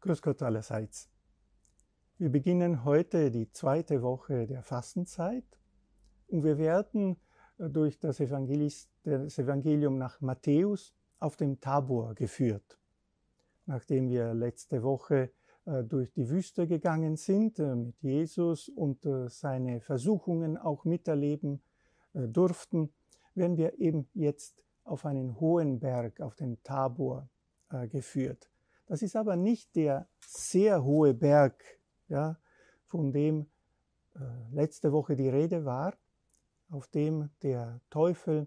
Grüß Gott allerseits. Wir beginnen heute die zweite Woche der Fastenzeit und wir werden durch das, das Evangelium nach Matthäus auf dem Tabor geführt. Nachdem wir letzte Woche durch die Wüste gegangen sind äh, mit Jesus und seine Versuchungen auch miterleben durften, werden wir eben jetzt auf einen hohen Berg, auf den Tabor geführt. Das ist aber nicht der sehr hohe Berg, ja, von dem äh, letzte Woche die Rede war, auf dem der Teufel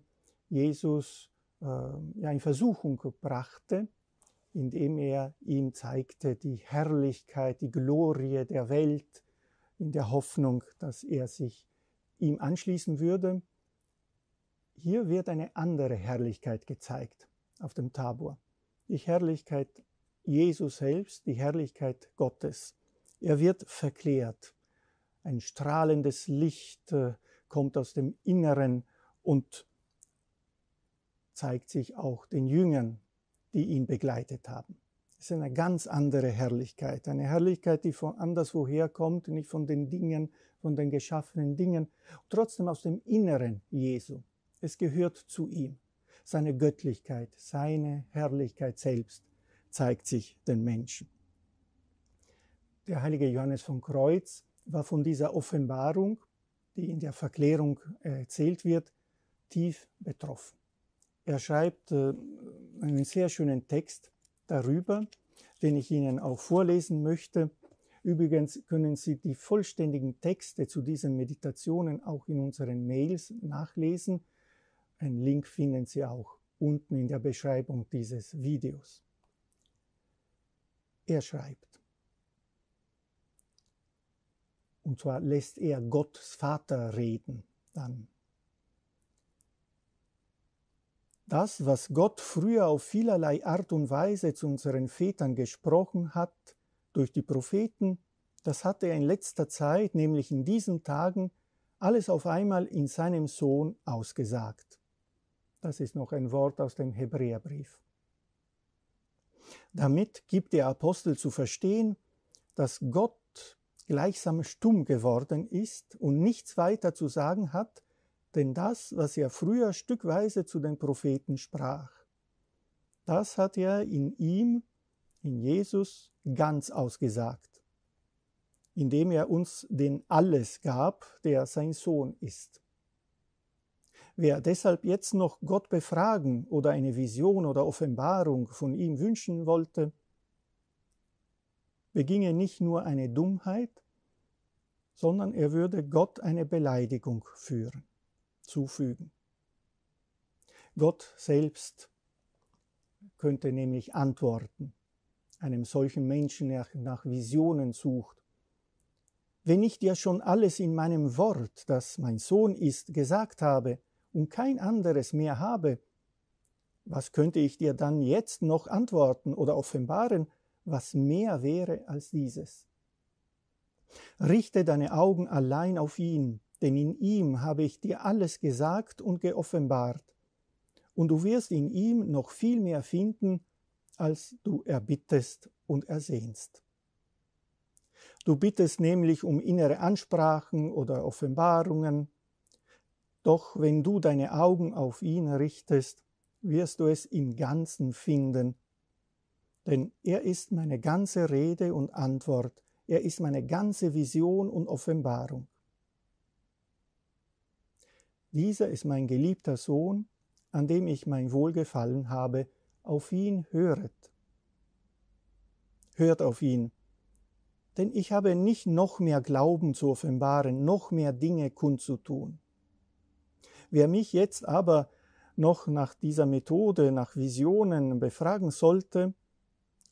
Jesus äh, ja, in Versuchung brachte, indem er ihm zeigte die Herrlichkeit, die Glorie der Welt, in der Hoffnung, dass er sich ihm anschließen würde. Hier wird eine andere Herrlichkeit gezeigt auf dem Tabor. Die Herrlichkeit Jesus selbst, die Herrlichkeit Gottes. Er wird verklärt. Ein strahlendes Licht äh, kommt aus dem Inneren und zeigt sich auch den Jüngern, die ihn begleitet haben. Es ist eine ganz andere Herrlichkeit, eine Herrlichkeit, die von anderswoher kommt, nicht von den Dingen, von den geschaffenen Dingen, trotzdem aus dem Inneren Jesu. Es gehört zu ihm, seine Göttlichkeit, seine Herrlichkeit selbst zeigt sich den Menschen. Der heilige Johannes von Kreuz war von dieser Offenbarung, die in der Verklärung erzählt wird, tief betroffen. Er schreibt äh, einen sehr schönen Text darüber, den ich Ihnen auch vorlesen möchte. Übrigens können Sie die vollständigen Texte zu diesen Meditationen auch in unseren Mails nachlesen. Einen Link finden Sie auch unten in der Beschreibung dieses Videos. Er schreibt. Und zwar lässt er Gottes Vater reden dann. Das, was Gott früher auf vielerlei Art und Weise zu unseren Vätern gesprochen hat, durch die Propheten, das hat er in letzter Zeit, nämlich in diesen Tagen, alles auf einmal in seinem Sohn ausgesagt. Das ist noch ein Wort aus dem Hebräerbrief. Damit gibt der Apostel zu verstehen, dass Gott gleichsam stumm geworden ist und nichts weiter zu sagen hat, denn das, was er früher stückweise zu den Propheten sprach, das hat er in ihm, in Jesus, ganz ausgesagt, indem er uns den alles gab, der sein Sohn ist. Wer deshalb jetzt noch Gott befragen oder eine Vision oder Offenbarung von ihm wünschen wollte, beginge nicht nur eine Dummheit, sondern er würde Gott eine Beleidigung führen, zufügen. Gott selbst könnte nämlich antworten, einem solchen Menschen, der nach Visionen sucht. Wenn ich dir schon alles in meinem Wort, das mein Sohn ist, gesagt habe, und kein anderes mehr habe, was könnte ich dir dann jetzt noch antworten oder offenbaren, was mehr wäre als dieses? Richte deine Augen allein auf ihn, denn in ihm habe ich dir alles gesagt und geoffenbart, und du wirst in ihm noch viel mehr finden, als du erbittest und ersehnst. Du bittest nämlich um innere Ansprachen oder Offenbarungen, doch wenn du deine Augen auf ihn richtest, wirst du es im Ganzen finden. Denn er ist meine ganze Rede und Antwort, er ist meine ganze Vision und Offenbarung. Dieser ist mein geliebter Sohn, an dem ich mein Wohlgefallen habe, auf ihn höret. Hört auf ihn, denn ich habe nicht noch mehr Glauben zu offenbaren, noch mehr Dinge kundzutun. Wer mich jetzt aber noch nach dieser Methode, nach Visionen befragen sollte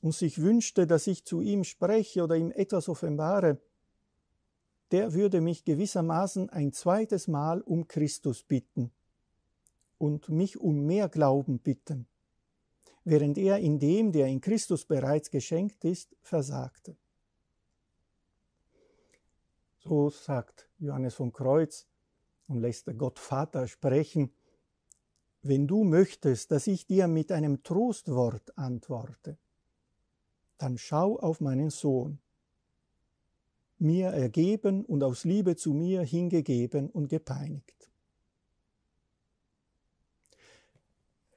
und sich wünschte, dass ich zu ihm spreche oder ihm etwas offenbare, der würde mich gewissermaßen ein zweites Mal um Christus bitten und mich um mehr Glauben bitten, während er in dem, der in Christus bereits geschenkt ist, versagte. So sagt Johannes von Kreuz, und lässt Gott Vater sprechen, wenn du möchtest, dass ich dir mit einem Trostwort antworte, dann schau auf meinen Sohn, mir ergeben und aus Liebe zu mir hingegeben und gepeinigt.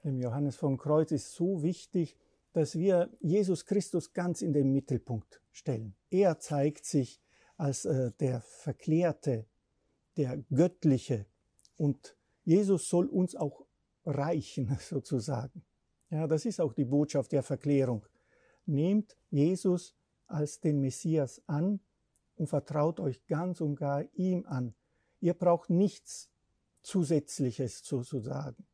Dem Johannes vom Kreuz ist so wichtig, dass wir Jesus Christus ganz in den Mittelpunkt stellen. Er zeigt sich als äh, der Verklärte, der Göttliche und Jesus soll uns auch reichen, sozusagen. Ja, das ist auch die Botschaft der Verklärung. Nehmt Jesus als den Messias an und vertraut euch ganz und gar ihm an. Ihr braucht nichts Zusätzliches sozusagen.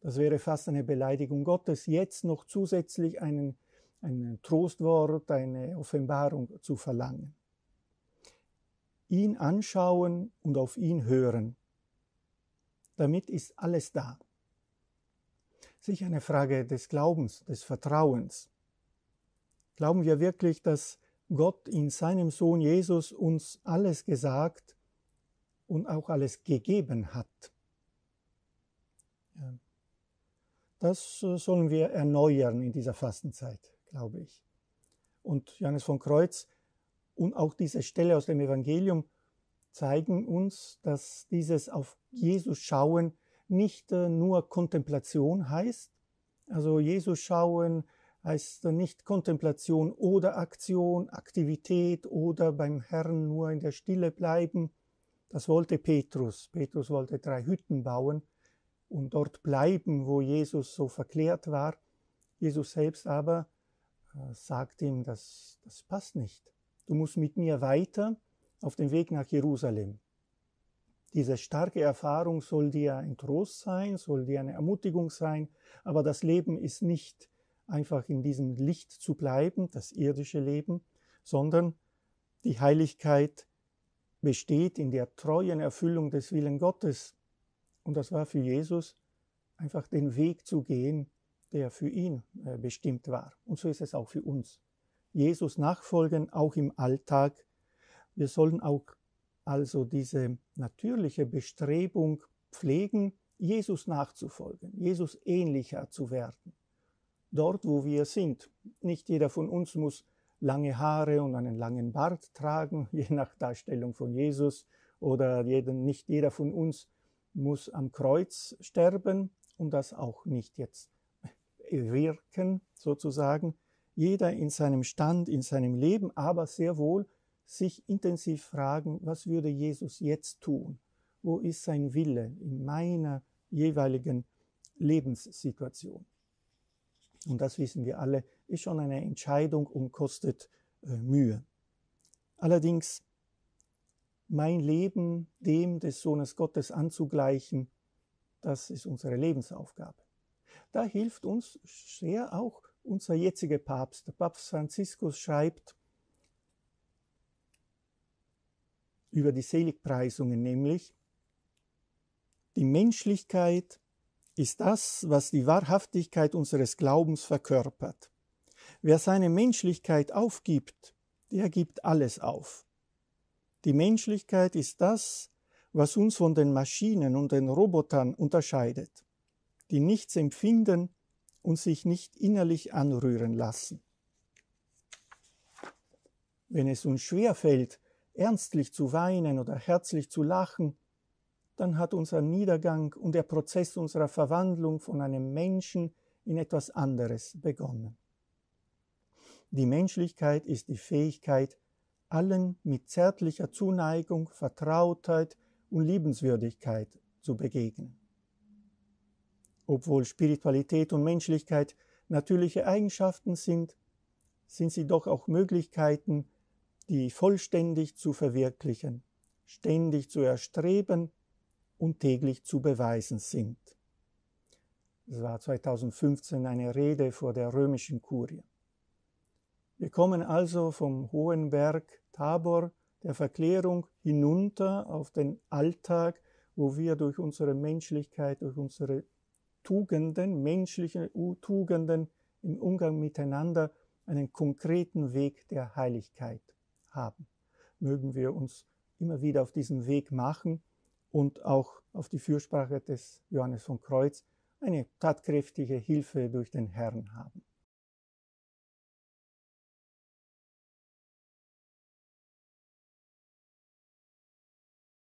Das wäre fast eine Beleidigung Gottes, jetzt noch zusätzlich einen, ein Trostwort, eine Offenbarung zu verlangen. Ihn anschauen und auf ihn hören. Damit ist alles da. Sicher eine Frage des Glaubens, des Vertrauens. Glauben wir wirklich, dass Gott in seinem Sohn Jesus uns alles gesagt und auch alles gegeben hat? Das äh, sollen wir erneuern in dieser Fastenzeit, glaube ich. Und Johannes von Kreuz und auch diese Stelle aus dem Evangelium zeigen uns, dass dieses auf Jesus schauen nicht äh, nur Kontemplation heißt. Also Jesus schauen heißt nicht Kontemplation oder Aktion, Aktivität oder beim Herrn nur in der Stille bleiben. Das wollte Petrus. Petrus wollte drei Hütten bauen und dort bleiben, wo Jesus so verklärt war. Jesus selbst aber äh, sagt ihm, das, das passt nicht. Du musst mit mir weiter auf dem Weg nach Jerusalem. Diese starke Erfahrung soll dir ein Trost sein, soll dir eine Ermutigung sein, aber das Leben ist nicht einfach in diesem Licht zu bleiben, das irdische Leben, sondern die Heiligkeit besteht in der treuen Erfüllung des Willen Gottes, und das war für Jesus einfach den Weg zu gehen, der für ihn äh, bestimmt war. Und so ist es auch für uns. Jesus nachfolgen, auch im Alltag. Wir sollen auch also diese natürliche Bestrebung pflegen, Jesus nachzufolgen, Jesus ähnlicher zu werden. Dort, wo wir sind. Nicht jeder von uns muss lange Haare und einen langen Bart tragen, je nach Darstellung von Jesus, oder jeden, nicht jeder von uns muss am Kreuz sterben und das auch nicht jetzt wirken sozusagen. Jeder in seinem Stand, in seinem Leben, aber sehr wohl sich intensiv fragen, was würde Jesus jetzt tun? Wo ist sein Wille in meiner jeweiligen Lebenssituation? Und das wissen wir alle, ist schon eine Entscheidung und kostet äh, Mühe. Allerdings mein Leben dem des Sohnes Gottes anzugleichen, das ist unsere Lebensaufgabe. Da hilft uns sehr auch unser jetziger Papst. Der Papst Franziskus schreibt über die Seligpreisungen nämlich, die Menschlichkeit ist das, was die Wahrhaftigkeit unseres Glaubens verkörpert. Wer seine Menschlichkeit aufgibt, der gibt alles auf. Die Menschlichkeit ist das, was uns von den Maschinen und den Robotern unterscheidet, die nichts empfinden und sich nicht innerlich anrühren lassen. Wenn es uns schwer fällt, ernstlich zu weinen oder herzlich zu lachen, dann hat unser Niedergang und der Prozess unserer Verwandlung von einem Menschen in etwas anderes begonnen. Die Menschlichkeit ist die Fähigkeit, allen mit zärtlicher Zuneigung, Vertrautheit und Liebenswürdigkeit zu begegnen. Obwohl Spiritualität und Menschlichkeit natürliche Eigenschaften sind, sind sie doch auch Möglichkeiten, die vollständig zu verwirklichen, ständig zu erstreben und täglich zu beweisen sind. Es war 2015 eine Rede vor der römischen Kurie. Wir kommen also vom hohen Berg Tabor der Verklärung hinunter auf den Alltag, wo wir durch unsere Menschlichkeit, durch unsere Tugenden, menschliche Tugenden im Umgang miteinander einen konkreten Weg der Heiligkeit haben. Mögen wir uns immer wieder auf diesen Weg machen und auch auf die Fürsprache des Johannes von Kreuz eine tatkräftige Hilfe durch den Herrn haben.